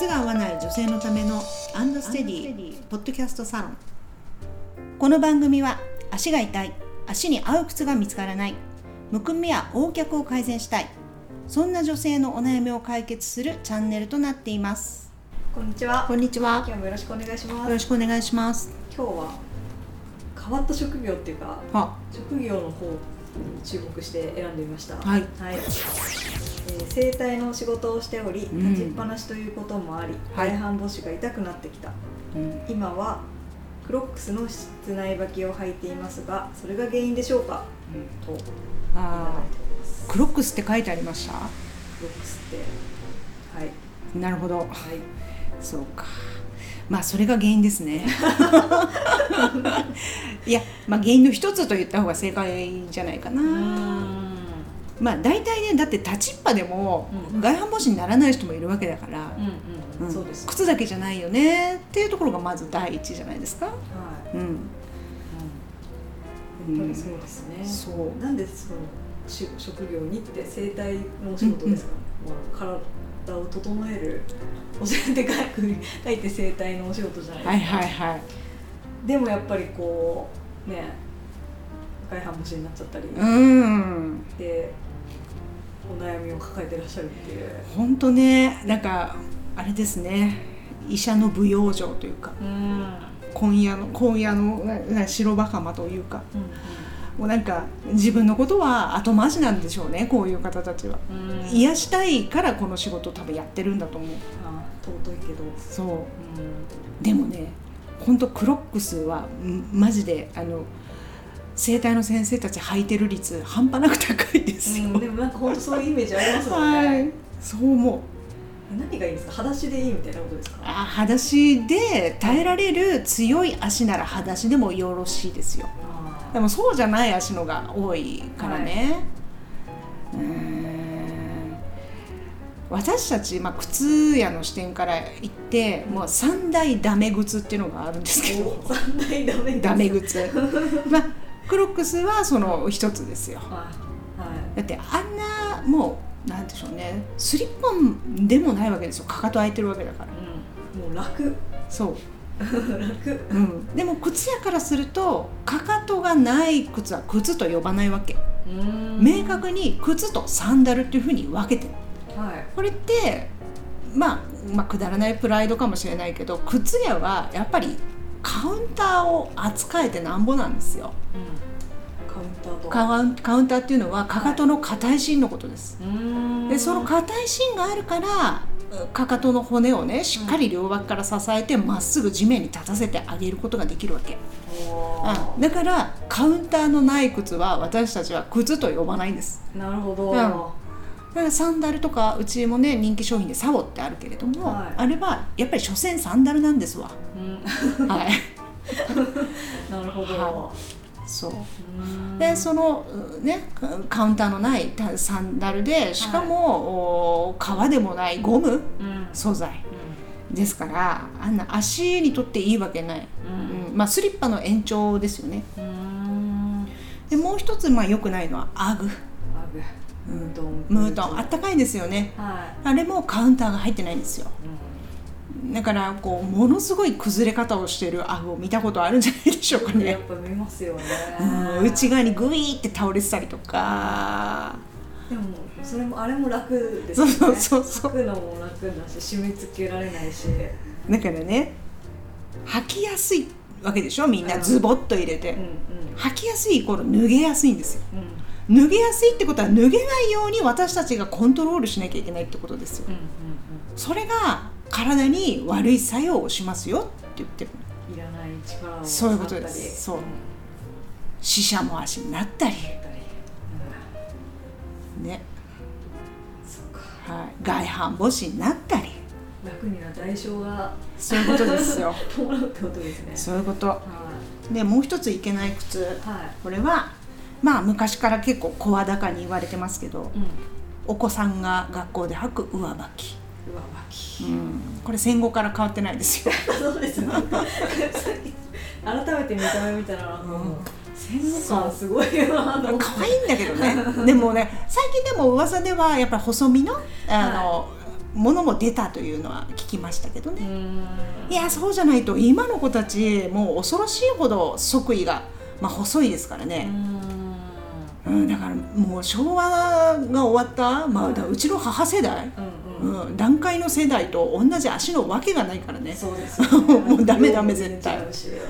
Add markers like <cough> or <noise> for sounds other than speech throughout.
靴が合わない女性のためのアンドステディポッドキャストサロン。この番組は足が痛い足に合う靴が見つからないむくみや横脚を改善したいそんな女性のお悩みを解決するチャンネルとなっています。こんにちは。こんにちは。今日もよろしくお願いします。よろしくお願いします。今日は変わった職業っていうかは職業の方に注目して選んでみました。はいえー整体の仕事をしており、うん。立ちっぱなしということもあり、はい。外反母趾が痛くなってきた。うん。今はクロックスの室内履きを履いていますが、それが原因でしょうか？といただいてあクロックスって書いてありました？クロックスってはい。なるほど。はい。そうか。まあそれが原因ですね。<laughs> いやまあ原因の一つと言った方が正解じゃないかな、まあ大体ねだって立ちっぱでもうん。外反母趾にならない人もいるわけだから、うんうんう。靴だけじゃないよねっていうところがまず第一じゃないですか？はい。うん、うん。やっぱりそうですね。そう。なんでそのし職業にって整体のお仕事ですか、まあ、体を整えるお仕事で書いて整体のお仕事じゃないですか、はいはいはい。でもやっぱりこうね外反母趾になっちゃったり、うん抱えてらっしゃるっていう、本当ねなんかあれですね。医者の舞踊場というか。うん。今夜の今夜の白馬浜というか。もうなんか自分のことは後回しなんでしょうねこういう方たちは。うん。うん、癒したいからこの仕事を多分やってるんだと思う。あ尊いけど、そう。うん。でもね本当クロックスはんマジであの整体の先生たち履いてる率半端なく高いですよ、うん、でもなんか本当そういうイメージありますもんね、はい。そう思う。何がいいんですか？裸足でいいみたいなことですか？あ裸足で耐えられる強い足なら裸足でもよろしいですよ。あでもそうじゃない足のが多いからね、うーん。私たち、まあ、靴屋の視点から言ってもう三大ダメ靴っていうのがあるんですけど。お三大ダメダメ靴。<laughs> まあクロックスはその一つですよ。はいはだってあんなもうなんでしょうね。スリッポンでもないわけですよ。かかと空いてるわけだから。い、うん、もう楽。そう。<laughs> 楽。うん、でも靴屋からするとかかとがない靴は靴と呼ばないわけ。明確に靴とサンダルっていうふうに分けてる。はい。これって、まあ、まあくだらないプライドかもしれないけど靴屋はやっぱりカウンターを扱えてなんぼなんですよ。カウンターとカカウンターっていうのはかかとの硬い芯のことです、うん。でその硬い芯があるからかかとの骨をねしっかり両脇から支えてまっすぐ地面に立たせてあげることができるわけ、うん、だからカウンターのない靴は私たちは靴と呼ばないんです。なるほど、サンダルとかうちもね人気商品でサボってあるけれども、はい。あれはやっぱり所詮サンダルなんですわ。うん。はい。<laughs> なるほど、はそう。うん。でそのうねカカウンターのないたサンダルでしかも、お革でもないゴムうん。素材ですからあんな足にとっていいわけない、うん。うん。まあ、スリッパの延長ですよね。うんうん。でもう一つまあ良くないのはアグ。アグムートンムートンあったかいんですよね。はあれもカウンターが入ってないんですよ。い、だからこうものすごい崩れ方をしてるアグを見たことあるんじゃないでしょうかうん、やねっぱ見ますよね、うん内側にグイーって倒れてたりとか。でもそれもあれも楽ですよね。そうそうそう履くのも楽だし締め付けられないし。だからね履きやすいわけでしょみんな。うん。ズボッと入れて、うんうん。履きやすいイコール脱げやすいんですよ。うん脱げやすいってことは脱げないように私たちがコントロールしなきゃいけないってことですよ。うんうんそれが体に悪い作用をしますよって言ってる。うんいらない力をそういうことです。そう。ん。死者も足になったり。うんね、そうか。はい、外反母趾になったり。楽には代償がそういうことですよ。<laughs> 伴うってことですね。そういうこと。はでもう一ついけない靴いはい。これはまあ昔から結構声高に言われてますけどうん。お子さんが学校で履く上履き、上履き。うん、これ戦後から変わってないですよ。<laughs> そうですね。改めて見た目見たら、うん。戦後感すごいな可愛いんだけどね。でもね最近でも噂ではやっぱり細身のあの、ものも出たというのは聞きましたけどね、うん。いやそうじゃないと今の子たちもう恐ろしいほど即位が、まあ、細いですからうね、んうんだから。もう昭和が終わった、まあ、うちの母世代、うんうん。うん、段階の世代と同じ足のわけがないからね。そうですよね。<laughs> もうダメダメ絶対。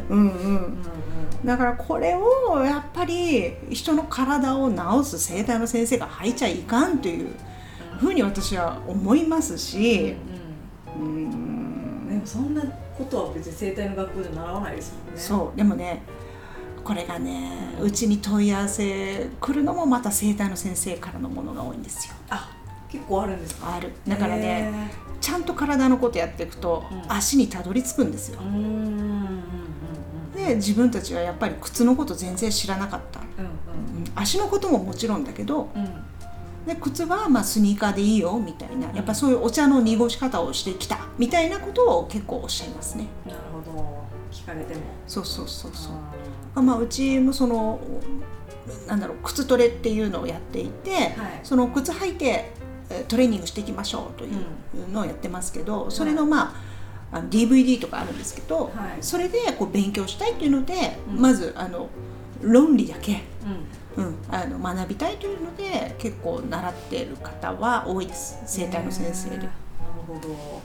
うんうん。うんうん。だからこれをやっぱり人の体を治す整体の先生が入っちゃいかんというふうに私は思いますし、ううん。ん。でもそんなことは別に生態の学校で習わないですもんね。そうでもねこれがねうちに問い合わせ来るのもまた整体の先生からのものが多いんですよ。あ結構あるんですか？ある。だからねへちゃんと体のことやっていくと、うん。足にたどり着くんですよ。で自分たちはやっぱり靴のこと全然知らなかった、うんうん。足のことももちろんだけどうん。うんで靴はまあスニーカーでいいよみたいなやっぱそういうお茶の濁し方をしてきたみたいなことを結構おっしゃいますね。なるほど。聞かれても。そうそうそうそう。あまあ、うちもそのなんだろう靴トレっていうのをやっていて、はい。その靴履いてえートレーニングしていきましょうというのをやってますけど、それのまああの DVD とかあるんですけど、はい。それでこう勉強したいっていうので、うん。まずあの論理だけ、ーうん。うん、あの学びたいというので結構習っている方は多いです。整体の先生で。なるほど。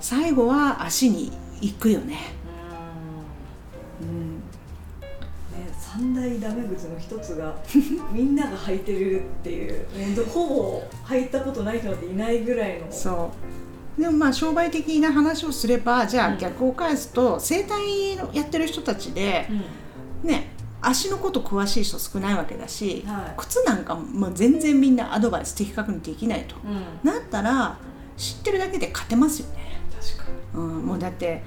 最後は足に行くよね。三大ダメ靴の一つが <laughs> みんなが履いてるっていう。ほぼ履いたことない人なんていないぐらいの。そう。でもまあ商売的な話をすればじゃうん。あ逆を返すと整体のやってる人たちでうん。ね足のこと詳しい人少ないわけだし、はい。靴なんかもう全然みんなアドバイス的確にできないと。うん。なったら知ってるだけで勝てますよね、確かに、うん、もうだって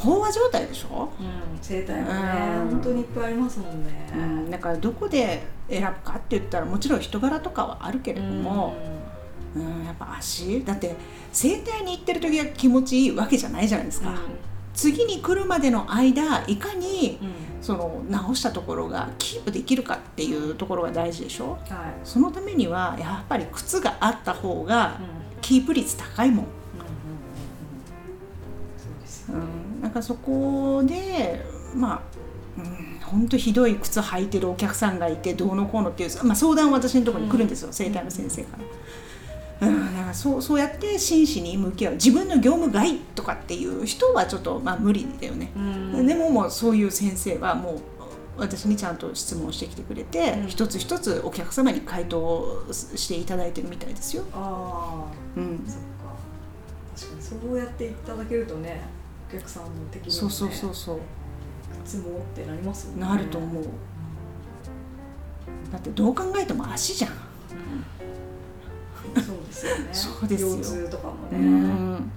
飽和状態でしょ、うん、生態もねうん。本当にいっぱいありますもんね、うん、だからどこで選ぶかって言ったらもちろん人柄とかはあるけれども、うん。やっぱ足？だって整体に行ってる時が気持ちいいわけじゃないじゃないですか、次に来るまでの間いかにうん。うんその直したところがキープできるかっていうところが大事でしょ？はい。そのためにはやっぱり靴があった方がうんうん。キープ率高いもん、ん、なんかそこでまあうん本当ひどい靴履いてるお客さんがいてどうのこうのっていう、まあ、相談私のところに来るんですよ、うん。整体の先生から。うん、だからそうそうやって真摯に向き合う自分の業務外とかっていう人はちょっとまあ無理だよね、うん。でももうそういう先生はもう私にちゃんと質問してきてくれて、うん。一つ一つお客様に回答をしていただいてるみたいですよ。あうん。あ、そっか。確かにそうやっていただけるとねお客さん的にも、ね、そうそうそうそう。靴もってなりますもんね。なると思う。だってどう考えても足じゃん、そうですよね。<laughs> そうですよ。腰痛とかもね、うん。うん。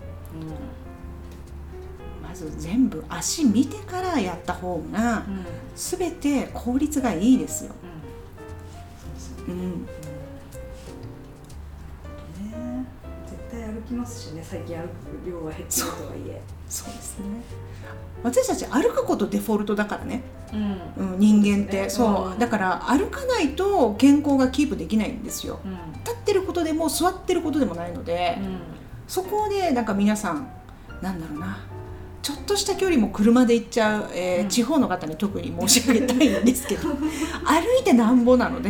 まず全部足見てからやった方がうん。全て効率がいいですよ、うん、きますしね最近歩く量は減ってるとはいえ。そうですね。私たち歩くことデフォルトだからね、うん。うん、人間って。ね。そう。だから歩かないと健康がキープできないんですよ。うん。立ってることでも座ってることでもないので、そこでなんか皆さんなんだろうな。ちょっとした距離も車で行っちゃう、えーうん。地方の方に特に申し上げたいんですけど。<laughs> 歩いてなんぼなので。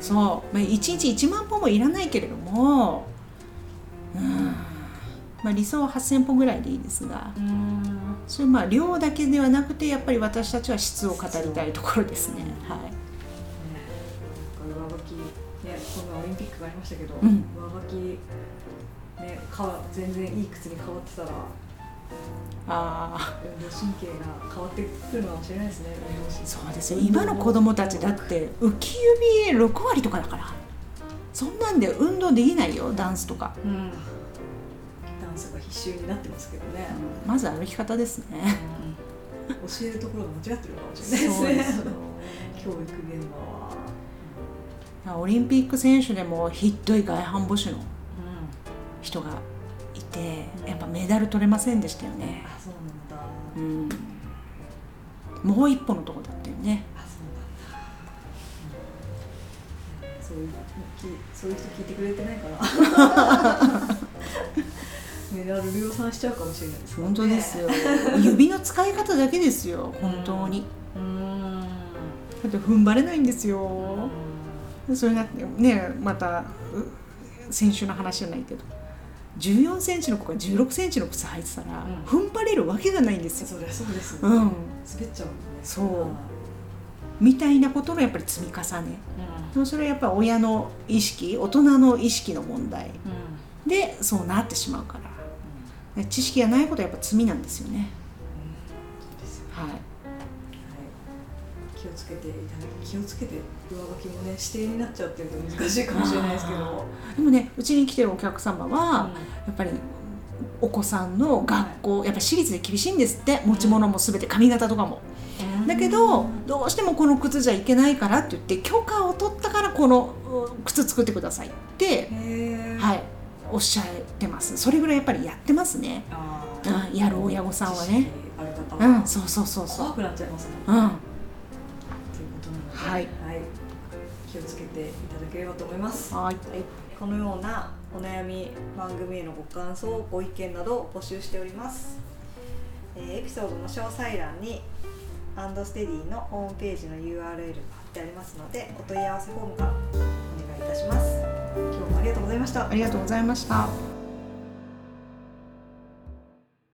そう、まあ、1日1万歩もいらないけれども、うんまあ、理想は8000歩ぐらいでいいですがそれまあ量だけではなくてやっぱり私たちは質を語りたいところですね。はい。ね、上履き、ね、このオリンピックがありましたけど、うん。上履き、ね、か全然いい靴に変わってたらあ運動神経が変わってくるのかもしれないですねそうですよ今の子供たちだって浮き指6割とかだからそんなんで運動できないよダンスとか、うん。ダンスが必修になってますけどね、まず歩き方ですね。教えるところが間違ってるのかもしれないですね。教育現場は、オリンピック選手でもひっどい外反母趾のう人がいてやっぱメダル取れませんでしたよん、ね、あそうなんだ。うん、もう一歩のとこだったよねそういうきそういう人聞いてくれてないかなミネラル量産しちゃうかもしれないですね。本当ですよ。<laughs> 指の使い方だけですよ。本当に。うーん。だって踏ん張れないんですよ。それだってねまたう先週の話じゃないけど。14センチの子が16センチの靴履いてたら、うん。踏ん張れるわけがないんですよ。そりゃそうですよ。ね、うん。滑っちゃうね。そうみたいなことのやっぱり積み重ね。でもそれはやっぱり親の意識大人の意識の問題。うん。うんでそうなってしまうから。知識がないことはやっぱ罪なんですよね。はいはい、気をつけていただき気をつけて上書きもね指定になっちゃうっていうと難しいかもしれないですけど、でもねうちに来てるお客様は、やっぱりお子さんの学校、やっぱり私立で厳しいんですって。持ち物も全て髪型とかも、うんだけどどうしてもこの靴じゃいけないからって言って許可を取ったからこのうん靴作ってくださいって、はい、おっしゃってます。それぐらいやっぱりやってますね、あうん、やる親御さんはね。うんそうそうそうそう。怖くなっちゃいますね、うん。ということなので、はい。気をつけていただければと思います。はい。このようなお悩み番組へのご感想ご意見などを募集しております、えーエピソードの詳細欄にアンドステディのホームページの URL が貼ってありますのでお問い合わせフォームからお願いいたします今日もありがとうございましたありがとうございました。